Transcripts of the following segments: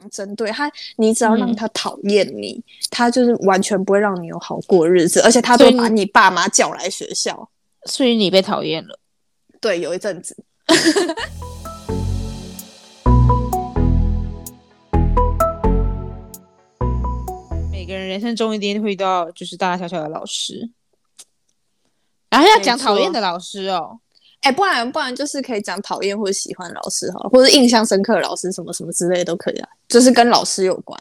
常针对他，你只要让他讨厌你，嗯、他就是完全不会让你有好过日子，而且他都把你爸妈叫来学校，所以你被讨厌了。对，有一阵子。每个人人生中一定会遇到就是大大小小的老师，然后要讲讨厌的老师哦。哎，不然不然就是可以讲讨厌或者喜欢老师哈，或者印象深刻的老师什么什么之类的都可以啊，就是跟老师有关。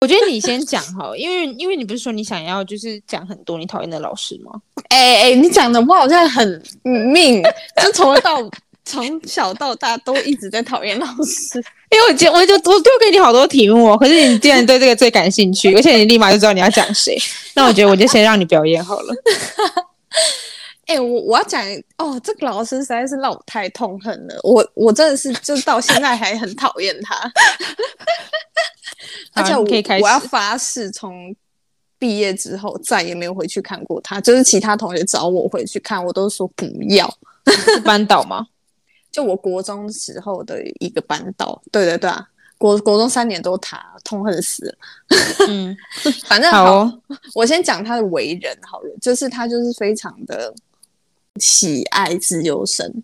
我觉得你先讲哈，因为因为你不是说你想要就是讲很多你讨厌的老师吗？哎哎，你讲的我好像很命，就从到从小到大都一直在讨厌老师。因为我就我就我丢给你好多题目，可是你既然对这个最感兴趣，而且你立马就知道你要讲谁，那我觉得我就先让你表演好了。哎、欸，我我要讲哦，这个老师实在是让我太痛恨了。我我真的是就到现在还很讨厌他，而且我可以开始我要发誓，从毕业之后再也没有回去看过他。就是其他同学找我回去看，我都说不要。是班导吗？就我国中时候的一个班导。对对对啊，国国中三年都他痛恨死了。嗯，反正好，好哦、我先讲他的为人好了，就是他就是非常的。喜爱自由生，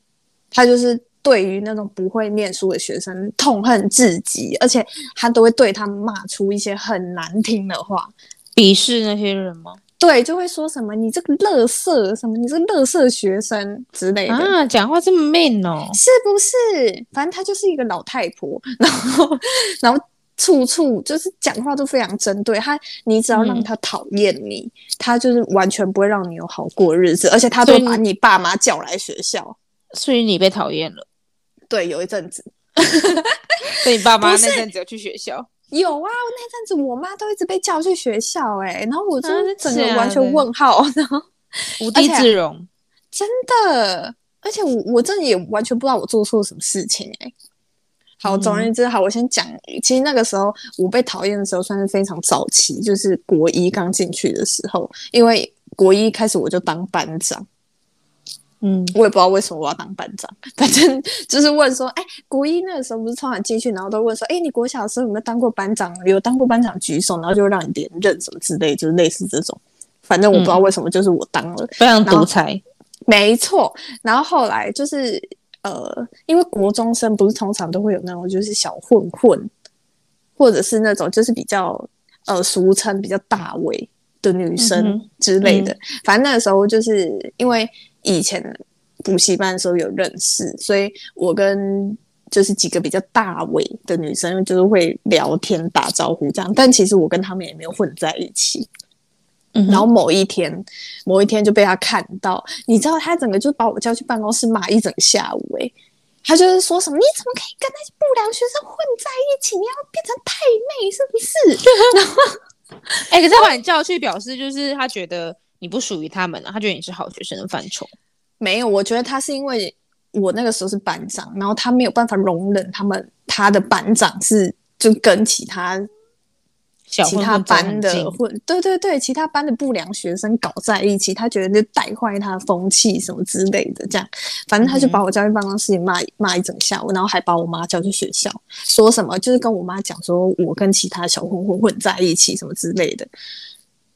他就是对于那种不会念书的学生痛恨至极，而且他都会对他们骂出一些很难听的话，鄙视那些人吗？对，就会说什么你这个乐色，什么你这个乐色学生之类的啊，讲话这么 man 哦，是不是？反正他就是一个老太婆，然后，然后。处处就是讲话都非常针对他，你只要让他讨厌你，嗯、他就是完全不会让你有好过日子，而且他都把你爸妈叫来学校，所以你被讨厌了。对，有一阵子，所以你爸妈那阵子有去学校？有啊，那阵子我妈都一直被叫去学校、欸，哎，然后我就是整个完全问号，啊、然后无地自容，真的，而且我我真的也完全不知道我做错什么事情、欸，哎。好，总而言之，好，我先讲。其实那个时候我被讨厌的时候，算是非常早期，就是国一刚进去的时候。因为国一开始我就当班长，嗯，我也不知道为什么我要当班长，反正就是问说，哎、欸，国一那个时候不是超晚进去，然后都问说，哎、欸，你国小的时候有没有当过班长？有当过班长举手，然后就会让你连任什么之类，就是类似这种。反正我不知道为什么，就是我当了，嗯、非常独裁。没错，然后后来就是。呃，因为国中生不是通常都会有那种就是小混混，或者是那种就是比较呃俗称比较大尾的女生之类的。嗯嗯、反正那个时候就是因为以前补习班的时候有认识，所以我跟就是几个比较大尾的女生就是会聊天打招呼这样，但其实我跟他们也没有混在一起。然后某一天，某一天就被他看到，你知道他整个就把我叫去办公室骂一整个下午，诶，他就是说什么，你怎么可以跟那些不良学生混在一起？你要变成太妹是不是？然后，哎、欸，可是他把你叫去，表示就是他觉得你不属于他们了，他觉得你是好学生的范畴。没有，我觉得他是因为我那个时候是班长，然后他没有办法容忍他们他的班长是就跟其他。其他班的混，对对对，其他班的不良学生搞在一起，他觉得就带坏他的风气什么之类的，这样，反正他就把我叫去办公室里骂骂一整下午，然后还把我妈叫去学校，说什么就是跟我妈讲说我跟其他小混混混在一起什么之类的，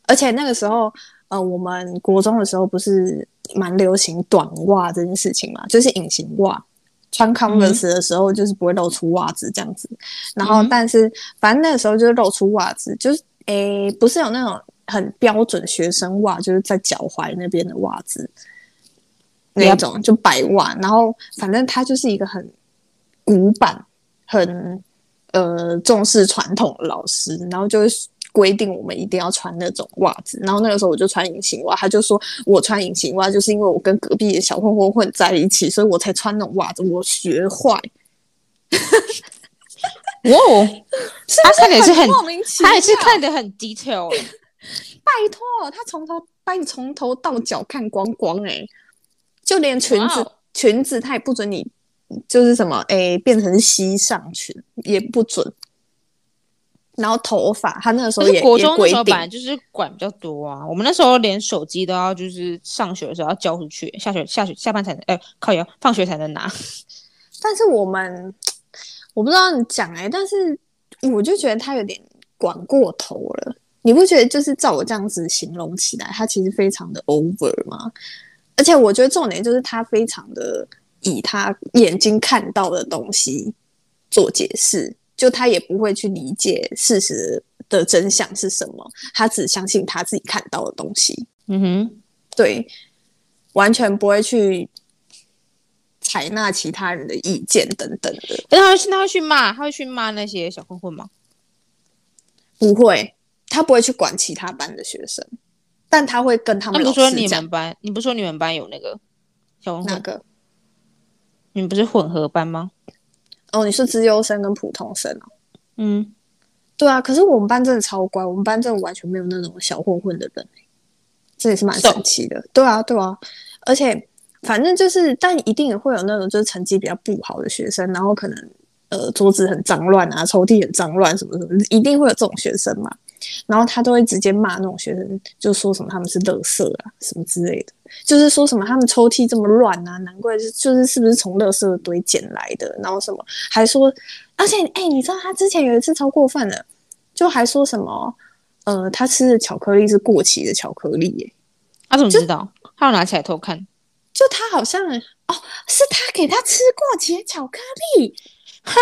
而且那个时候，呃，我们国中的时候不是蛮流行短袜这件事情嘛，就是隐形袜。穿 Converse 的时候就是不会露出袜子这样子，嗯、然后但是反正那个时候就是露出袜子，就是诶不是有那种很标准学生袜，就是在脚踝那边的袜子那种就白袜，然后反正他就是一个很古板、很呃重视传统的老师，然后就是。规定我们一定要穿那种袜子，然后那个时候我就穿隐形袜，他就说我穿隐形袜就是因为我跟隔壁的小混混混在一起，所以我才穿那种袜子，我学坏。哇哦，他看的是很莫名其妙，他也是看得很 detail。拜托，他从头把你从头到脚看光光哎、欸，就连裙子 Wow 裙子他也不准你，就是什么哎、欸、变成膝上裙也不准。然后头发，他那个时候也国中的时候本来就是管比较多啊。我们那时候连手机都要，就是上学的时候要交出去，下学下学下班才能，哎，靠要，放学才能拿。但是我们，我不知道你讲哎、欸，但是我就觉得他有点管过头了。你不觉得就是照我这样子形容起来，他其实非常的 over 吗？而且我觉得重点就是他非常的以他眼睛看到的东西做解释，就他也不会去理解事实的真相是什么，他只相信他自己看到的东西。嗯哼，对，完全不会去采纳其他人的意见等等的。但他会他会去骂，他会去骂那些小混混吗？不会，他不会去管其他班的学生，但他会跟他们。你不说你们班，你不说你们班有那个小混混？哪个？你们不是混合班吗？哦，你是资优生跟普通生哦。嗯。对啊，可是我们班真的超乖，我们班真的完全没有那种小混混的人，这也是蛮神奇的。对啊，对啊，而且反正就是，但一定也会有那种就是成绩比较不好的学生，然后可能呃桌子很脏乱啊，抽屉很脏乱什么什么，一定会有这种学生嘛。然后他都会直接骂那种学生，就说什么他们是垃圾啊什么之类的，就是说什么他们抽屉这么乱啊，难怪就就是是不是从垃圾堆捡来的，然后什么还说。而且，哎、欸，你知道他之前有一次超过分的，就还说什么，呃，他吃的巧克力是过期的巧克力，耶。他怎么知道？他要拿起来偷看。就他好像，哦，是他给他吃过期的巧克力，哈，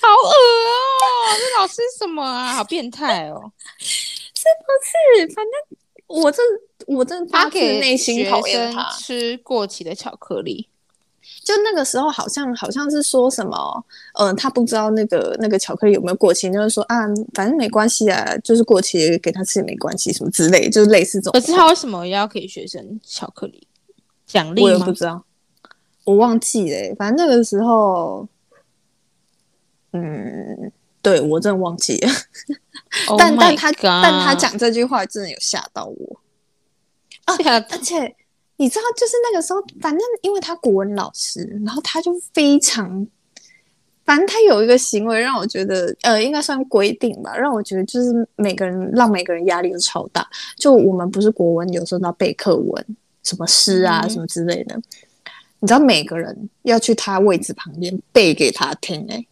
好恶哦！这老师什么啊？好变态哦！是不是？反正我这我这发自内心讨厌他吃过期的巧克力。就那个时候，好像好像是说什么，嗯、呃，他不知道那个那个巧克力有没有过期，就是说啊，反正没关系啊，就是过期给他吃也没关系，什么之类，就是类似这种。可是他为什么要给学生巧克力奖励？我也不知道，我忘记了、欸。反正那个时候，嗯，对我真的忘记了。但、oh、但他但他讲这句话真的有吓到我啊！而且。你知道，就是那个时候，反正因为他国文老师，然后他就非常，反正他有一个行为让我觉得，呃，应该算规定吧，让我觉得就是每个人让每个人压力都超大。就我们不是国文，有时候要背课文，什么诗啊、嗯、什么之类的，你知道，每个人要去他位置旁边背给他听、欸。哎，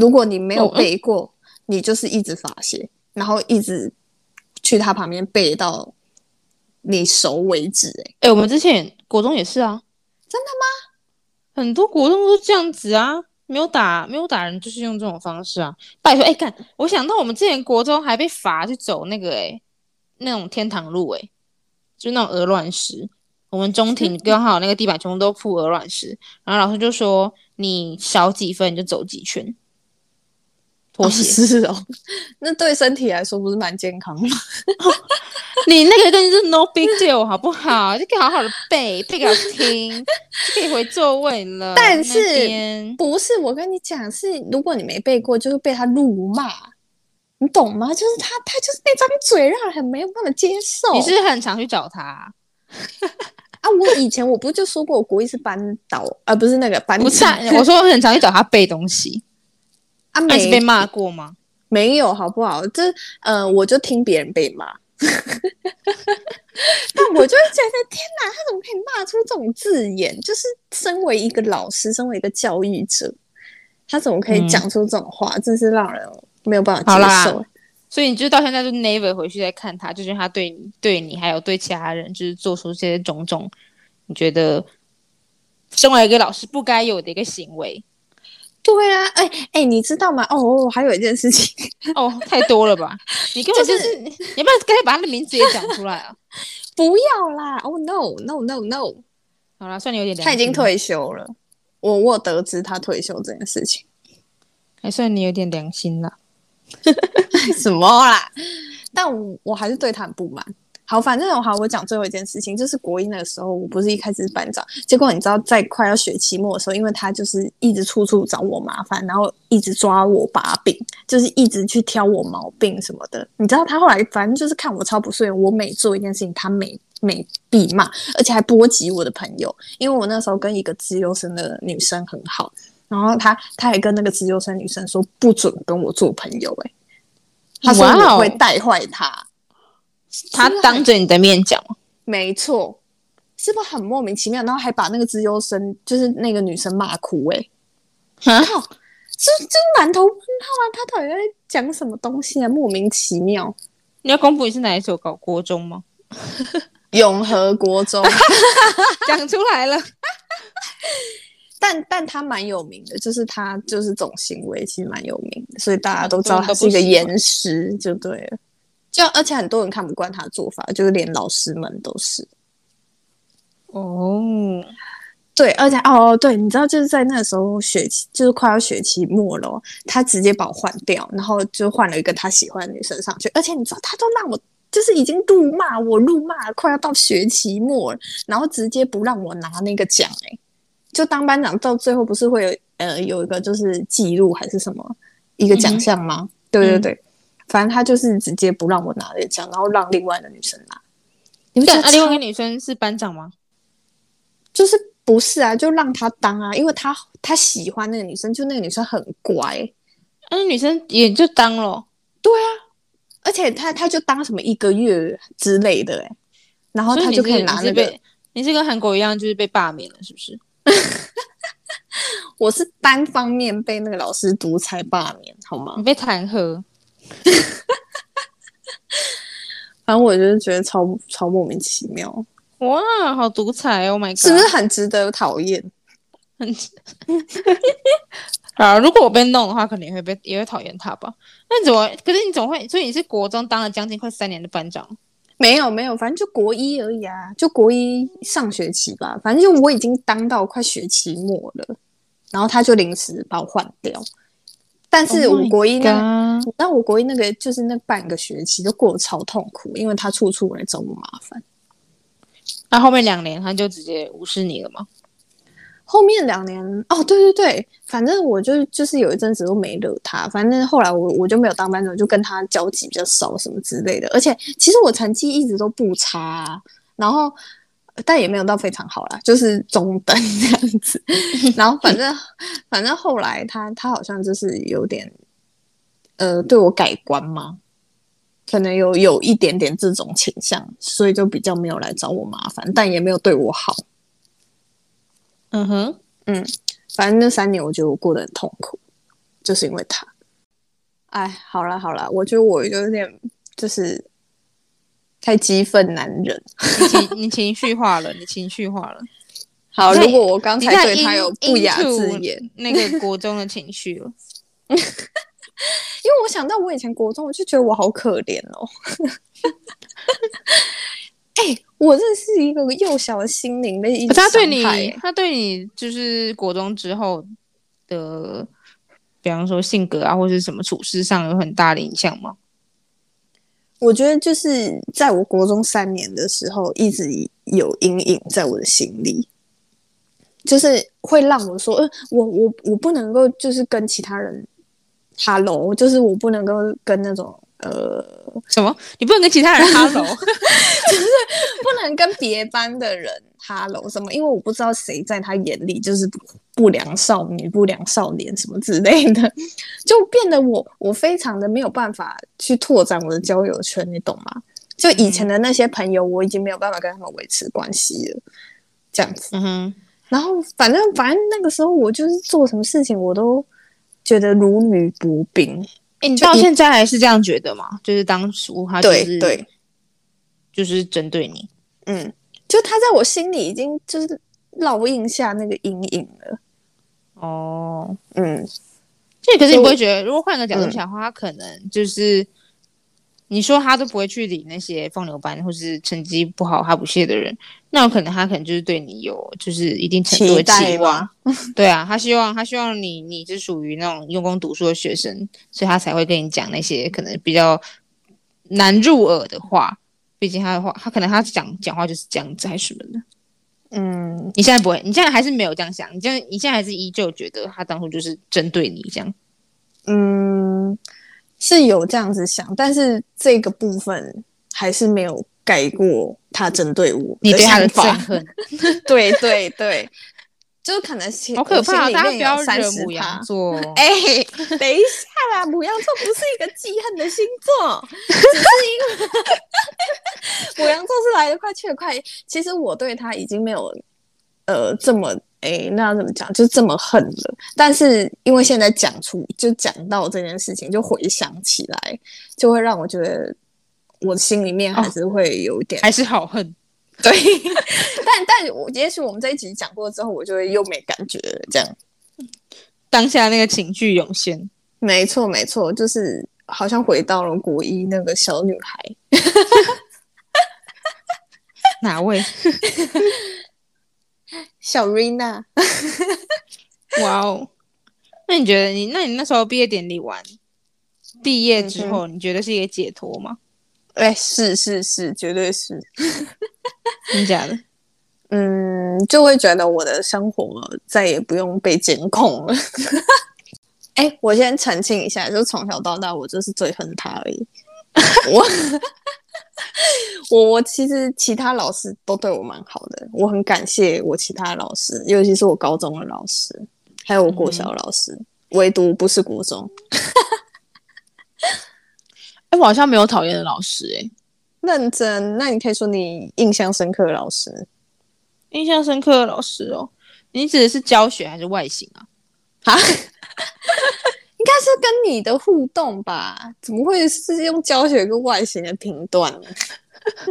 如果你没有背过，哦、你就是一直罚写，然后一直去他旁边背到。你熟为止、欸，哎，哎，我们之前国中也是啊，真的吗？很多国中都这样子啊，没有打，没有打人，就是用这种方式啊。拜托，哎、欸，看，我想到我们之前国中还被罚去走那个、欸，哎，那种天堂路、欸，哎，就那种鹅卵石。我们中庭刚好那个地板全部都铺鹅卵石，然后老师就说你少几分你就走几圈。我、哦、是哦，那对身体来说不是蛮健康吗？你那个真是 no big deal 好不好？就可以好好的背，背给他听，就可以回座位了。但是不是我跟你讲，是如果你没背过，就是被他辱骂，你懂吗？就是他，他就是那张嘴让人很没有办法接受。你是，是很常去找他啊？啊我以前我不是就说过，我国一是班导，而、啊、不是那个班长。我说我很常去找他背东西。啊，没被骂过吗？没有，好不好？这呃，我就听别人被骂，但我就会觉得天哪，他怎么可以骂出这种字眼？就是身为一个老师，身为一个教育者，他怎么可以讲出这种话？真、嗯、是让人没有办法接受。所以你就到现在就 never 回去再看他，就是他对你、对你还有对其他人，就是做出这些种种，你觉得身为一个老师不该有的一个行为。对啊，哎、欸、哎、欸，你知道吗？哦，还有一件事情，哦，太多了吧？你根本就是，就是、你要不要干脆把他的名字也讲出来啊？不要啦！哦、oh,，no no no no！好啦，算你有点良心。他已经退休了，我我得知他退休这件事情，还算你有点良心啦。什么啦？但我我还是对他很不满。好，反正好，我讲最后一件事情，就是国一那个时候，我不是一开始是班长，结果你知道，在快要学期末的时候，因为他就是一直处处找我麻烦，然后一直抓我把柄，就是一直去挑我毛病什么的。你知道，他后来反正就是看我超不顺眼，我每做一件事情，他每每必骂，而且还波及我的朋友，因为我那时候跟一个资优生的女生很好，然后他他还跟那个资优生女生说不准跟我做朋友、欸，诶，他说我会带坏他。他当着你的面讲，没错，是不是很莫名其妙？然后还把那个资优生，就是那个女生骂哭、欸，哎，靠，就就满头问号啊！他到底在讲什么东西啊？莫名其妙。你要公布你是哪一所高国中吗？永和国中，讲出来了。但但他蛮有名的，就是他就是这种行为其实蛮有名的，所以大家都知道他是一个严师，就对了。就而且很多人看不惯他的做法，就是连老师们都是。哦，对，而且哦对，你知道就是在那时候学期就是快要学期末了，他直接把我换掉，然后就换了一个他喜欢的女生上去，而且你知道他都让我就是已经怒骂我怒骂快要到学期末了，然后直接不让我拿那个奖哎。就当班长到最后不是会有呃有一个就是记录还是什么一个奖项吗？嗯、对对对、嗯，反正他就是直接不让我拿这个奖，然后让另外的女生拿。你们讲啊，另外一个女生是班长吗？就是不是啊，就让他当啊，因为他他喜欢那个女生，就那个女生很乖，那、啊、女生也就当了。对啊，而且他他就当什么一个月之类的哎，然后他就可以拿那个。你是，你是跟韩国一样，就是被罢免了，是不是？我是单方面被那个老师独裁罢免，好吗？你被弹劾，反正我就是觉得超超莫名其妙。哇，好独裁！Oh my god，是不是很值得讨厌？很啊，如果我被弄的话，可能也会被也会讨厌他吧？那怎么？可是你总会，所以你是国中当了将近快三年的班长。没有没有，反正就国一而已啊，就国一上学期吧。反正就我已经当到快学期末了，然后他就临时把我换掉。但是我国一那，那、oh、我国一那个就是那半个学期都过得超痛苦，因为他处处来找我麻烦。那、啊、后面两年他就直接无视你了吗？后面两年哦，对对对，反正我就就是有一阵子都没惹他，反正后来我我就没有当班长，就跟他交集比较少什么之类的。而且其实我成绩一直都不差、啊，然后但也没有到非常好啦，就是中等这样子。然后反正 反正后来他他好像就是有点呃对我改观嘛，可能有有一点点这种倾向，所以就比较没有来找我麻烦，但也没有对我好。嗯哼，嗯，反正那三年我觉得我过得很痛苦，就是因为他。哎，好了好了，我觉得我有点就是太激愤难忍，你情 你情绪化了，你情绪化了。好，如果我刚才对他有不雅字眼，那个国中的情绪了，因为我想到我以前国中，我就觉得我好可怜哦。哎、欸，我这是一个幼小的心灵的一种。他对你，他对你就是国中之后的，比方说性格啊，或者是什么处事上有很大的影响吗？我觉得就是在我国中三年的时候，一直有阴影在我的心里，就是会让我说，呃，我我我不能够就是跟其他人，Hello，就是我不能够跟那种。呃，什么？你不能跟其他人哈喽，就是不能跟别班的人哈喽什么？因为我不知道谁在他眼里就是不良少女、不良少年什么之类的，就变得我我非常的没有办法去拓展我的交友圈，你懂吗？就以前的那些朋友，我已经没有办法跟他们维持关系了，这样子。嗯哼。然后反正反正那个时候，我就是做什么事情，我都觉得如履薄冰。欸、你到现在还是这样觉得吗？就是当初他就是对对，就是针对你，嗯，就他在我心里已经就是烙印下那个阴影了。哦，嗯，这可是你不会觉得，如果换个角度想的话，他可能就是。你说他都不会去理那些放牛班或是成绩不好他不屑的人，那有可能他可能就是对你有就是一定程度的期望，对啊，他希望他希望你你是属于那种用功读书的学生，所以他才会跟你讲那些可能比较难入耳的话。毕竟他的话，他可能他讲讲话就是这样子还是什么的。嗯，你现在不会，你现在还是没有这样想，你现在你现在还是依旧觉得他当初就是针对你这样。嗯。是有这样子想，但是这个部分还是没有改过他针对我。你对他的憎恨，对 对对，就是可能好可怕，大家不要惹牡羊座。哎、欸，等一下啦，牡羊座不是一个记恨的星座，只是因为 牡羊座是来得快去得快。其实我对他已经没有呃这么哎，那要怎么讲？就这么恨了。但是因为现在讲出，就讲到这件事情，就回想起来，就会让我觉得我心里面还是会有点，哦、还是好恨。对，但但我也许我们这一集讲过之后，我就会又没感觉了。这样，当下那个情绪涌现，没错没错，就是好像回到了国一那个小女孩。哪位？小瑞娜。哇哦！那你觉得你，那你那时候毕业典礼完，毕业之后，嗯、你觉得是一个解脱吗？哎，是是是，绝对是。真假的？嗯，就会觉得我的生活再也不用被监控了。哎，我先澄清一下，就从小到大，我就是最恨他而已。我。我我其实其他老师都对我蛮好的，我很感谢我其他老师，尤其是我高中的老师，还有我国小老师，嗯、唯独不是国中。哎、欸，我好像没有讨厌的老师、欸，哎，认真。那你可以说你印象深刻的老师？印象深刻的老师哦，你指的是教学还是外形啊？啊？应该是跟你的互动吧？怎么会是用教学跟外形的评断呢？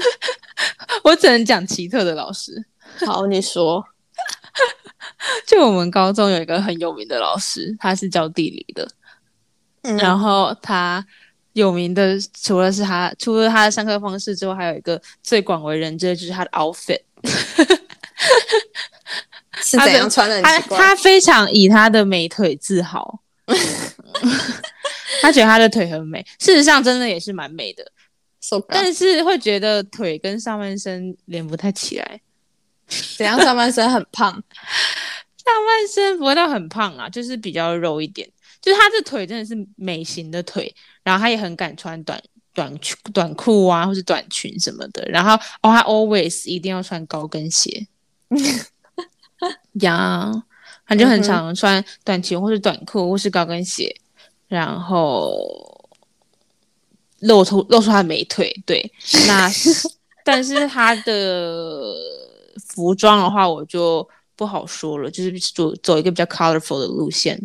我只能讲奇特的老师。好，你说。就我们高中有一个很有名的老师，他是教地理的。嗯。然后他有名的除了是他，除了他的上课方式之外，还有一个最广为人知的就是他的 outfit。是怎样穿的？他他非常以他的美腿自豪。他觉得他的腿很美，事实上真的也是蛮美的，so、但是会觉得腿跟上半身连不太起来。怎样？上半身很胖？上半身不会到很胖啊，就是比较肉一点。就是他这腿真的是美型的腿，然后他也很敢穿短短裙、短裤啊，或是短裙什么的。然后哦，他 always 一定要穿高跟鞋。呀。yeah. 他就很常穿短裙或是短裤或是高跟鞋，然后露出露出他的美腿。对，那但是他的服装的话，我就不好说了，就是走走一个比较 colorful 的路线。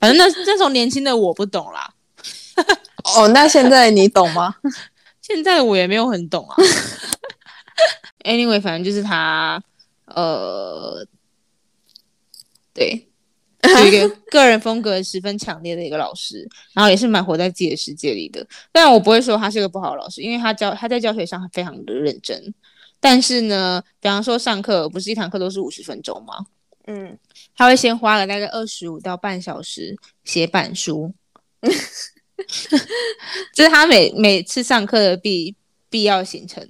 反正那那时候年轻的我不懂啦。哦，那现在你懂吗？现在我也没有很懂啊。Anyway，反正就是他，呃。对，有一个个人风格十分强烈的一个老师，然后也是蛮活在自己的世界里的。但我不会说他是个不好的老师，因为他教他在教学上非常的认真。但是呢，比方说上课不是一堂课都是五十分钟吗？嗯，他会先花了大概二十五到半小时写板书，这是他每每次上课的必必要行程。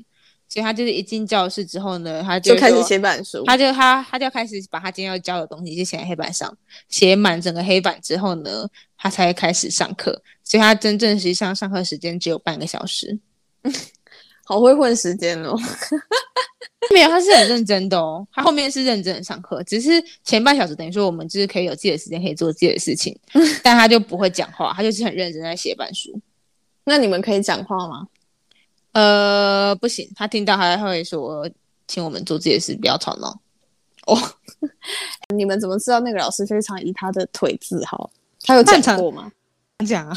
所以他就是一进教室之后呢，他就，就开始写板书，他就他他就开始把他今天要教的东西就写在黑板上，写满整个黑板之后呢，他才开始上课。所以他真正实际上上课时间只有半个小时，好会混时间哦。没有，他是很认真的哦。他后面是认真的上课，只是前半小时等于说我们就是可以有自己的时间，可以做自己的事情，但他就不会讲话，他就是很认真在写板书。那你们可以讲话吗？呃，不行，他听到还会说，请我们做这些事，不要吵闹。哦，你们怎么知道那个老师非常以他的腿自豪？他有讲过吗？讲啊，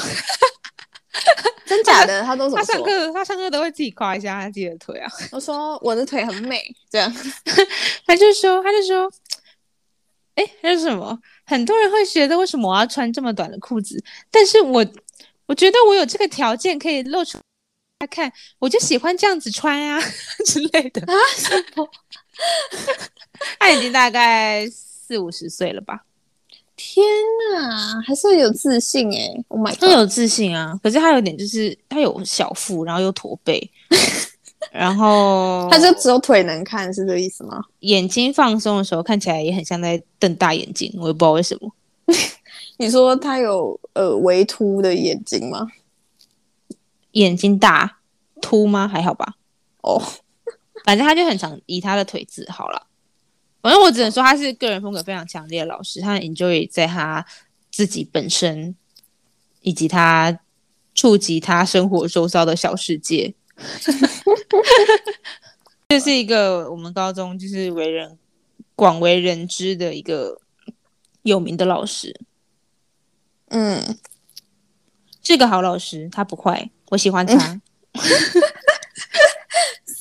真假的？他都怎么说？他上课，他上课都会自己夸一下他自己的腿啊。我说我的腿很美，这样，他就说，他就说，哎，还有什么？很多人会觉得为什么我要穿这么短的裤子？但是我我觉得我有这个条件可以露出。他看，我就喜欢这样子穿呀、啊、之类的啊。什么？他已经大概四五十岁了吧？天哪，还是有自信哎、欸！Oh my God，他有自信啊。可是他有点就是他有小腹，然后又驼背，然后他就只有腿能看，是这个意思吗？眼睛放松的时候看起来也很像在瞪大眼睛，我也不知道为什么。你说他有呃微凸的眼睛吗？眼睛大凸吗？还好吧。哦、oh. 反正他就很常以他的腿自豪了。反正我只能说他是个人风格非常强烈的老师，他 enjoy 在他自己本身以及他触及他生活周遭的小世界。这是一个我们高中就是为人广为人知的一个有名的老师。嗯，是个好老师，他不坏，我喜欢他。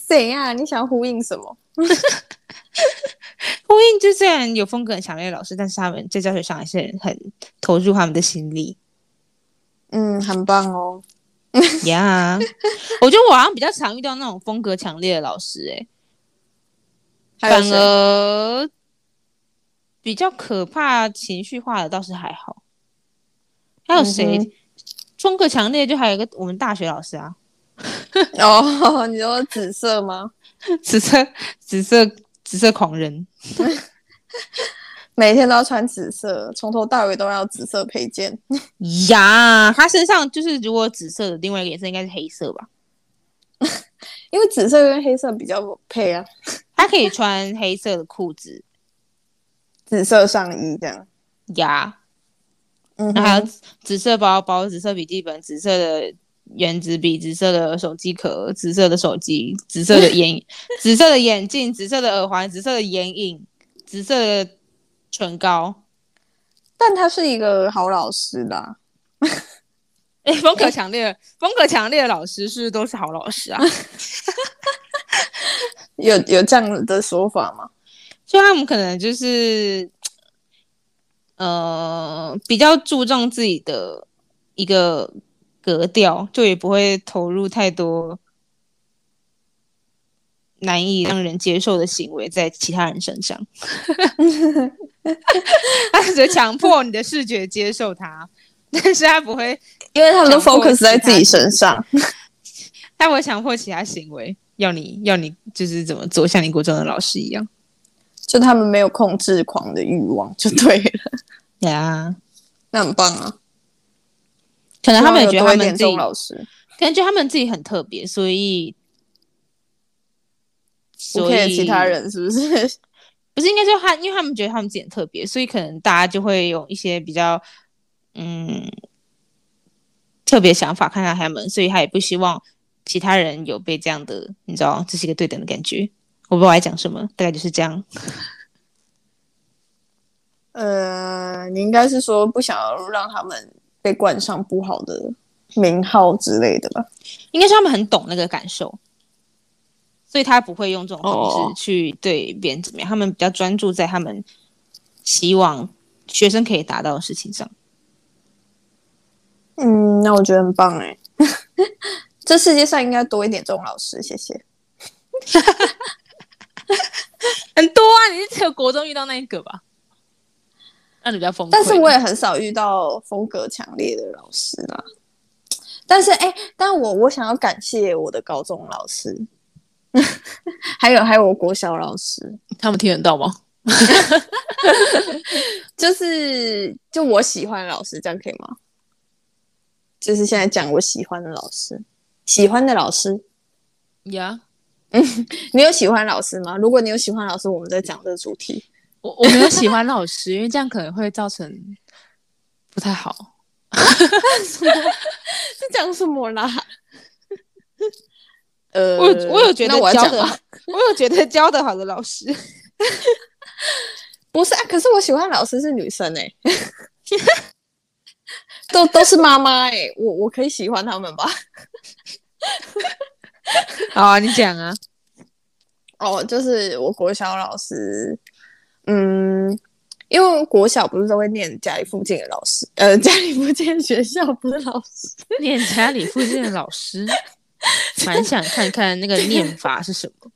谁呀、啊？你想要呼应什么？呼应就虽然有风格很强烈的老师，但是他们在教学上还是很投入他们的心力。嗯，很棒哦。呀 Yeah，我觉得我好像比较常遇到那种风格强烈的老师、欸，哎，反而比较可怕、情绪化的倒是还好。还有谁、嗯、风格强烈？就还有一个我们大学老师啊。哦，你说紫色吗？紫色，紫色，紫色狂人，每天都要穿紫色，从头到尾都要紫色配件。呀，他身上就是如果紫色的另外一个颜色应该是黑色吧？因为紫色跟黑色比较配啊。他可以穿黑色的裤子，紫色上衣这样。呀，嗯还有紫色包包、紫色笔记本、紫色的。原子笔、紫色的手机壳、紫色的手机、紫色的眼、紫色的眼镜、紫色的耳环、紫色的眼影、紫色的唇膏。但他是一个好老师啦。哎、欸，风格强烈、欸、风格强烈的老师是不是都是好老师啊？有有这样的说法吗？就他们可能就是，呃，比较注重自己的一个。格调就也不会投入太多难以让人接受的行为在其他人身上，他只是强迫你的视觉接受他，但是他不会，因为他们都 focus 在自己身上，他不会强迫其他行为要你要你就是怎么做，像你国中的老师一样，就他们没有控制狂的欲望就对了，呀，那很棒啊。可能他们也觉得他们自己，老师感觉他们自己很特别，所以，所以其他人是不是？不是应该说他，因为他们觉得他们自己很特别，所以可能大家就会有一些比较嗯特别想法看看他们，所以他也不希望其他人有被这样的，你知道，这是一个对等的感觉。我不知道我在讲什么，大概就是这样。呃，你应该是说不想要让他们。被冠上不好的名号之类的吧，应该是他们很懂那个感受，所以他不会用这种方式去对别人怎么样。Oh. 他们比较专注在他们希望学生可以达到的事情上。嗯，那我觉得很棒哎，这世界上应该多一点这种老师，谢谢。很多啊，你是只有国中遇到那一个吧？那比较疯，但是我也很少遇到风格强烈的老师啦。但是，哎、欸，但我我想要感谢我的高中老师，还有还有我国小老师，他们听得到吗？就是就我喜欢的老师，这样可以吗？就是现在讲我喜欢的老师，喜欢的老师呀。嗯，你有喜欢老师吗？如果你有喜欢老师，我们再讲这个主题。我我没有喜欢老师，因为这样可能会造成不太好。是讲什么啦？呃，我我有觉得教的，我有觉得教的好的老师，不是啊？可是我喜欢老师是女生哎、欸，都都是妈妈哎，我我可以喜欢他们吧？好啊，你讲啊。哦，就是我国小老师。嗯，因为国小不是都会念家里附近的老师，呃，家里附近的学校不是老师，念家里附近的老师，蛮想看看那个念法是什么。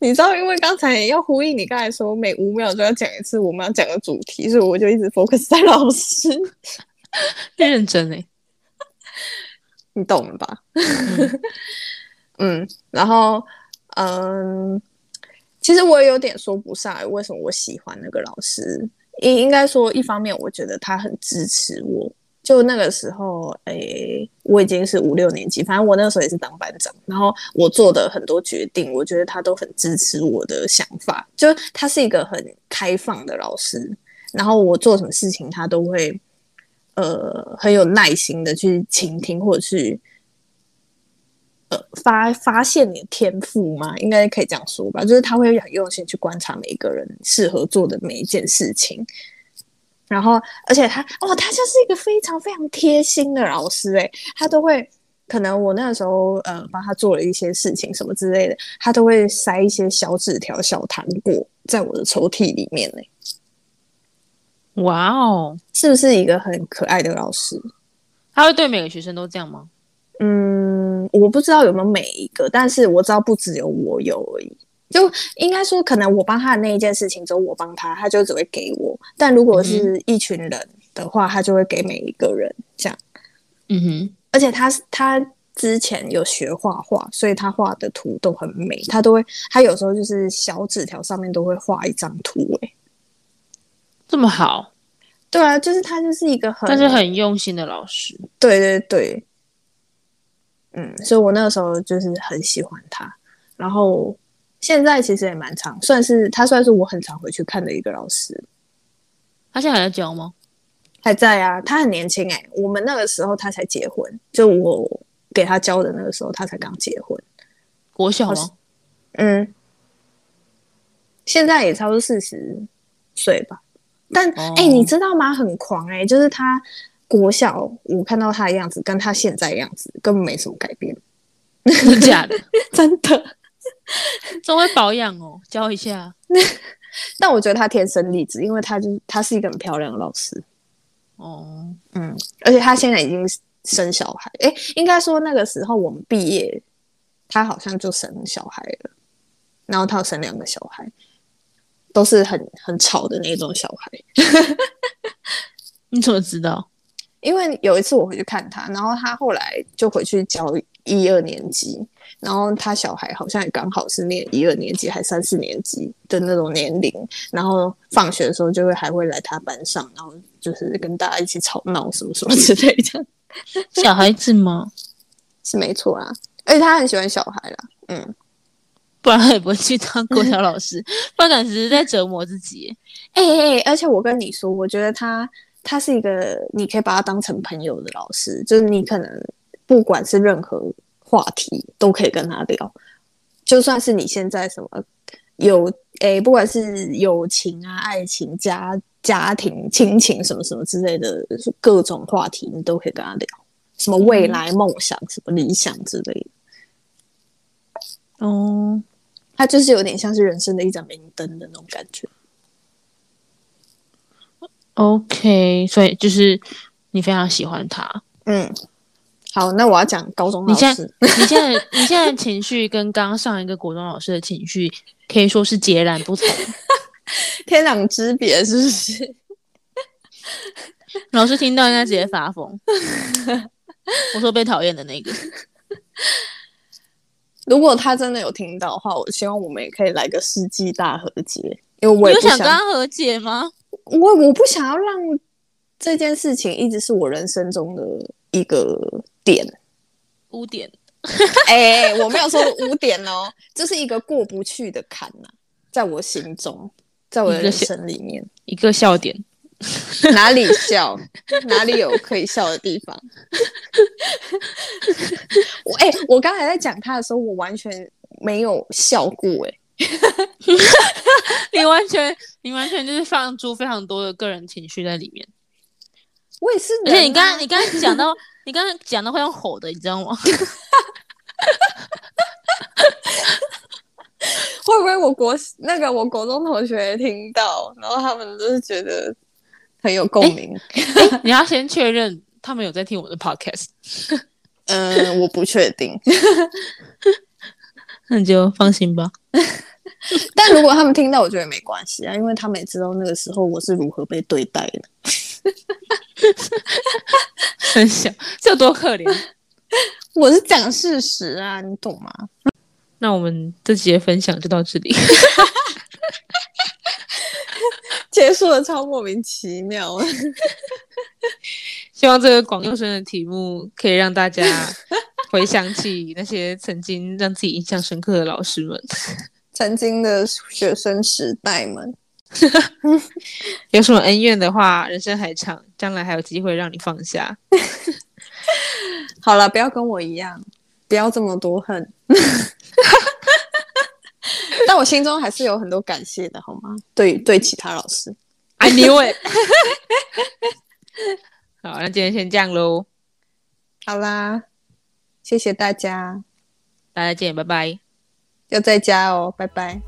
你知道，因为刚才要呼应你刚才说每五秒就要讲一次我们要讲的主题，所以我就一直 focus 在老师，认真哎，你懂了吧？嗯，嗯，然后嗯。其实我也有点说不上来，为什么我喜欢那个老师。应应该说，一方面我觉得他很支持我。就那个时候，诶，我已经是五六年级，反正我那个时候也是当班长。然后我做的很多决定，我觉得他都很支持我的想法。就他是一个很开放的老师，然后我做什么事情，他都会呃很有耐心的去倾听，或者是呃发发现你的天赋吗？应该可以这样说吧，就是他会很用心去观察每一个人适合做的每一件事情。然后，而且他哦，他就是一个非常非常贴心的老师诶，他都会可能我那个时候呃帮他做了一些事情什么之类的，他都会塞一些小纸条、小糖果在我的抽屉里面呢。哇哦，是不是一个很可爱的老师？他会对每个学生都这样吗？嗯，我不知道有没有每一个，但是我知道不只有我有而已。就应该说，可能我帮他的那一件事情，只有我帮他，他就只会给我。但如果是一群人的话，他就会给每一个人这样。嗯哼，而且他他之前有学画画，所以他画的图都很美。他都会，他有时候就是小纸条上面都会画一张图。哎，这么好？对啊，就是他就是一个很，但是很用心的老师。对对对，嗯，所以我那个时候就是很喜欢他，然后。现在其实也蛮常，算是他算是我很常回去看的一个老师。他现在还在教吗？还在啊，他很年轻哎、欸。我们那个时候他才结婚，就我给他教的那个时候，他才刚结婚。国小吗？嗯，现在也差不多四十岁吧。但哎、哦欸，你知道吗？很狂哎、欸，就是他国小，我看到他的样子，跟他现在的样子根本没什么改变。真的假的？真的。总会保养哦，教一下。但我觉得他天生丽质，因为他就是他是一个很漂亮的老师。哦，嗯，而且他现在已经生小孩，哎，应该说那个时候我们毕业，他好像就生小孩了。然后他有生两个小孩，都是很很吵的那种小孩。你怎么知道？因为有一次我回去看他，然后他后来就回去教一二年级。然后他小孩好像也刚好是念一二年级还三四年级的那种年龄，然后放学的时候就会还会来他班上，然后就是跟大家一起吵闹什么什么 之类的。小孩子吗？是没错啊，而且他很喜欢小孩啦，嗯，不然他也不会去当国小老师，不然只是在折磨自己。哎哎哎，而且我跟你说，我觉得他他是一个你可以把他当成朋友的老师，就是你可能不管是任何。话题都可以跟他聊，就算是你现在什么有诶、欸，不管是友情啊、爱情、家家庭、亲情什么什么之类的各种话题，你都可以跟他聊。什么未来梦想、嗯、什么理想之类的。哦，他就是有点像是人生的一盏明灯的那种感觉。OK，所以就是你非常喜欢他，嗯。好，那我要讲高中老师。你现在，你现在，你现在情绪跟刚刚上一个国中老师的情绪可以说是截然不同，天壤之别，是不是？老师听到应该直接发疯。我说被讨厌的那个。如果他真的有听到的话，我希望我们也可以来个世纪大和解，因为我也不想，想跟他和解吗？我我不想要让这件事情一直是我人生中的一个。点污点，哎、欸，我没有说污点哦，这是一个过不去的坎呐、啊，在我心中，在我的人生里面，一个笑点，哪里笑？哪里有可以笑的地方？我哎、欸，我刚才在讲他的时候，我完全没有笑过、欸，哎，你完全，你完全就是放出非常多的个人情绪在里面。我也是、啊，而且你刚刚，你刚刚讲到。你刚刚讲到会用吼的，你知道吗？会不会我国那个我国中同学听到，然后他们就是觉得很有共鸣？你要先确认他们有在听我的 podcast。嗯，我不确定，那你就放心吧。但如果他们听到，我觉得没关系啊，因为他们也知道那个时候我是如何被对待的。很小，这有多可怜？我是讲事实啊，你懂吗？那我们这节分享就到这里，结束了，超莫名其妙。希望这个广幼生的题目可以让大家回想起那些曾经让自己印象深刻的老师们，曾经的学生时代们。有什么恩怨的话，人生还长，将来还有机会让你放下。好了，不要跟我一样，不要这么多恨。但我心中还是有很多感谢的，好吗？对对，其他老师，I knew it。好，那今天先这样喽。好啦，谢谢大家，大家见，拜拜。要在家哦，拜拜。